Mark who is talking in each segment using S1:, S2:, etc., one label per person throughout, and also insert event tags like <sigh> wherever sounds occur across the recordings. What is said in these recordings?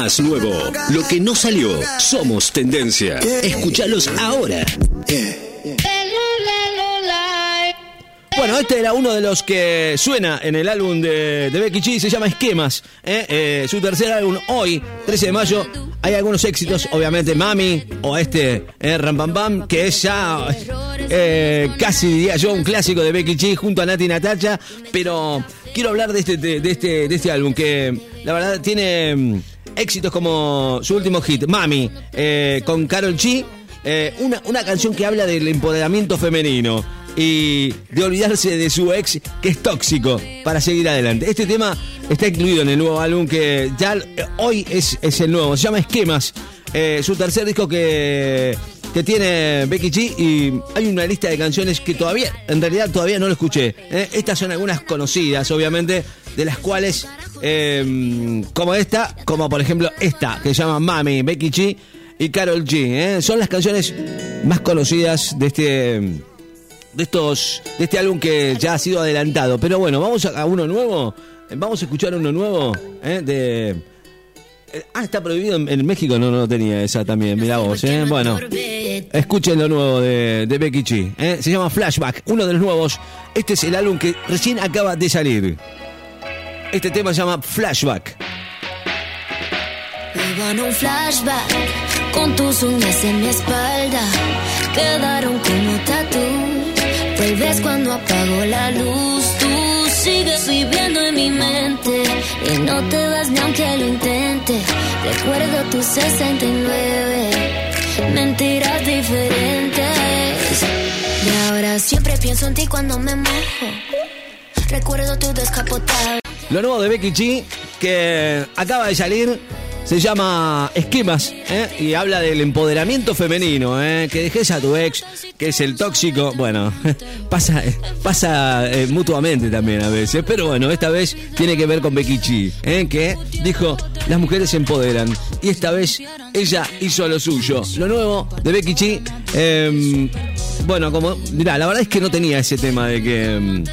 S1: Más nuevo, lo que no salió, somos tendencia. Escuchalos ahora.
S2: Bueno, este era uno de los que suena en el álbum de, de Becky G, se llama Esquemas. ¿eh? Eh, su tercer álbum, hoy, 13 de mayo. Hay algunos éxitos, obviamente, Mami o este, eh, Ram Bam Bam, que es ya eh, casi, diría yo, un clásico de Becky G junto a Nati Natacha. Pero quiero hablar de este, de, de este, de este álbum, que la verdad tiene éxitos como su último hit, Mami, eh, con Carol G. eh, una, una canción que habla del empoderamiento femenino y de olvidarse de su ex que es tóxico para seguir adelante. Este tema está incluido en el nuevo álbum que ya eh, hoy es, es el nuevo, se llama Esquemas, su tercer disco que, que tiene Becky G y hay una lista de canciones que todavía, en realidad todavía no lo escuché. Estas son algunas conocidas, obviamente, de las cuales, eh, como esta, como por ejemplo esta, que se llama Mami, Becky G y Carol G. ¿eh? Son las canciones más conocidas de este de estos de este álbum que ya ha sido adelantado. Pero bueno, vamos a, a uno nuevo. Vamos a escuchar uno nuevo ¿eh? de eh, Ah, está prohibido en, en México, no, no tenía esa también, mira vos, ¿eh? Bueno, escuchen lo nuevo de, de Becky G, ¿eh? se llama Flashback, uno de los nuevos. Este es el álbum que recién acaba de salir. Este tema se llama Flashback.
S3: Vivo en un flashback con tus uñas en mi espalda. Quedaron como tatu. Vuelves cuando apago la luz. Tú sigues viviendo en mi mente. Y no te vas ni aunque lo intente. Recuerdo tus 69. Mentiras diferentes. Y ahora siempre pienso en ti cuando me mojo. Recuerdo tu descapotable.
S2: Lo nuevo de Becky G, que acaba de salir, se llama Esquemas, ¿eh? y habla del empoderamiento femenino, ¿eh? que dejes a tu ex, que es el tóxico. Bueno, <laughs> pasa, pasa eh, mutuamente también a veces, pero bueno, esta vez tiene que ver con Becky G, ¿eh? que dijo, las mujeres se empoderan, y esta vez ella hizo lo suyo. Lo nuevo de Becky G, eh, bueno, como, mirá, la verdad es que no tenía ese tema de que...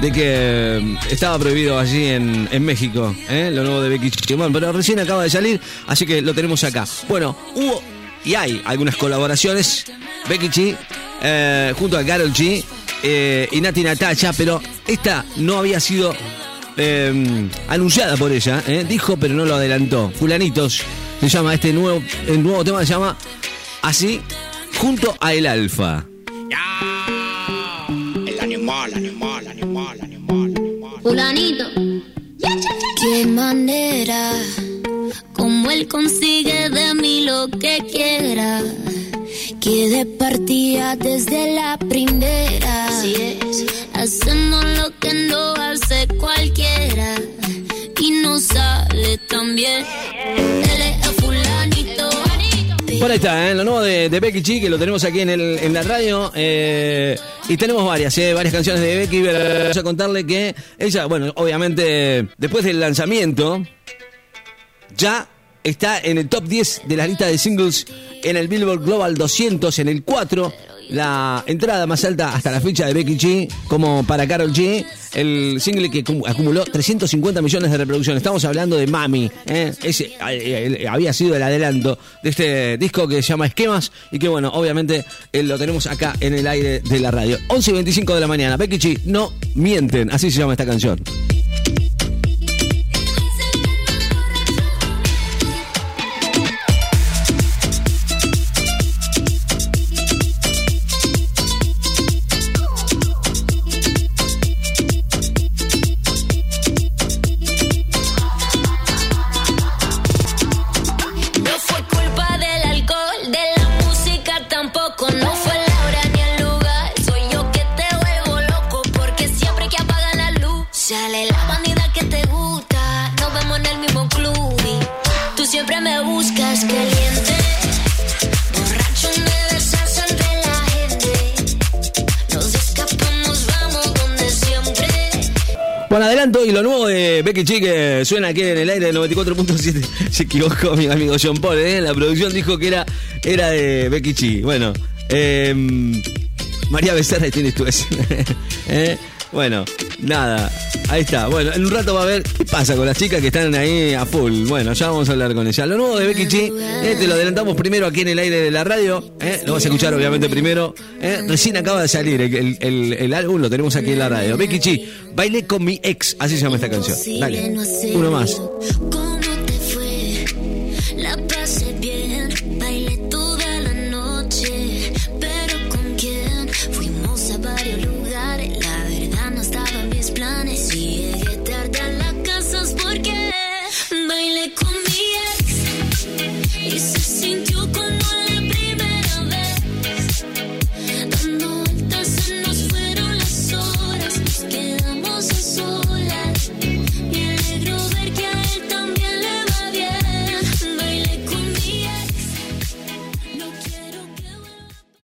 S2: de que mm, estaba prohibido allí en, en México, ¿eh? lo nuevo de Becky. Bueno, pero recién acaba de salir, así que lo tenemos acá. Bueno, hubo y hay algunas colaboraciones, Becky G, eh, junto a Carol G eh, y Nati Natacha, pero esta no había sido eh, anunciada por ella, ¿eh? dijo pero no lo adelantó. Fulanitos, se llama este nuevo, el nuevo tema se llama así, junto a El Alfa.
S4: El animal, animal, animal, animal.
S3: Fulanito. Qué manera, como él consigue de mí lo que quiera. Que de partida desde la primera. Así es. Hacemos lo que no hace cualquiera. Y no sale tan bien. Fulanito.
S2: Por ahí está, ¿eh? lo nuevo de, de Becky G, que lo tenemos aquí en, el, en la radio. eh, y tenemos varias, ¿eh? varias canciones de Becky. Vamos a contarle que ella, bueno, obviamente, después del lanzamiento, ya está en el top 10 de la lista de singles en el Billboard Global 200, en el 4. La entrada más alta hasta la fecha de Becky G, como para Carol G, el single que cum- acumuló 350 millones de reproducciones. Estamos hablando de Mami, ¿eh? ese eh, había sido el adelanto de este disco que se llama Esquemas y que, bueno, obviamente eh, lo tenemos acá en el aire de la radio. 11 y 25 de la mañana. Becky G, no mienten, así se llama esta canción. Bueno, adelanto y lo nuevo de Becky G que suena aquí en el aire de 94.7. <laughs> Se equivocó mi amigo John Paul, ¿eh? La producción dijo que era, era de Becky G. Bueno, eh, María Becerra tienes tú ese. ¿Eh? Bueno, nada, ahí está. Bueno, en un rato va a ver qué pasa con las chicas que están ahí a full. Bueno, ya vamos a hablar con ella. Lo nuevo de Becky G, eh, te lo adelantamos primero aquí en el aire de la radio. eh, lo vas a escuchar obviamente primero. eh, recién acaba de salir el, el- álbum, lo tenemos aquí en la radio. Becky G, bailé con mi ex, así se llama esta canción. Dale, uno más.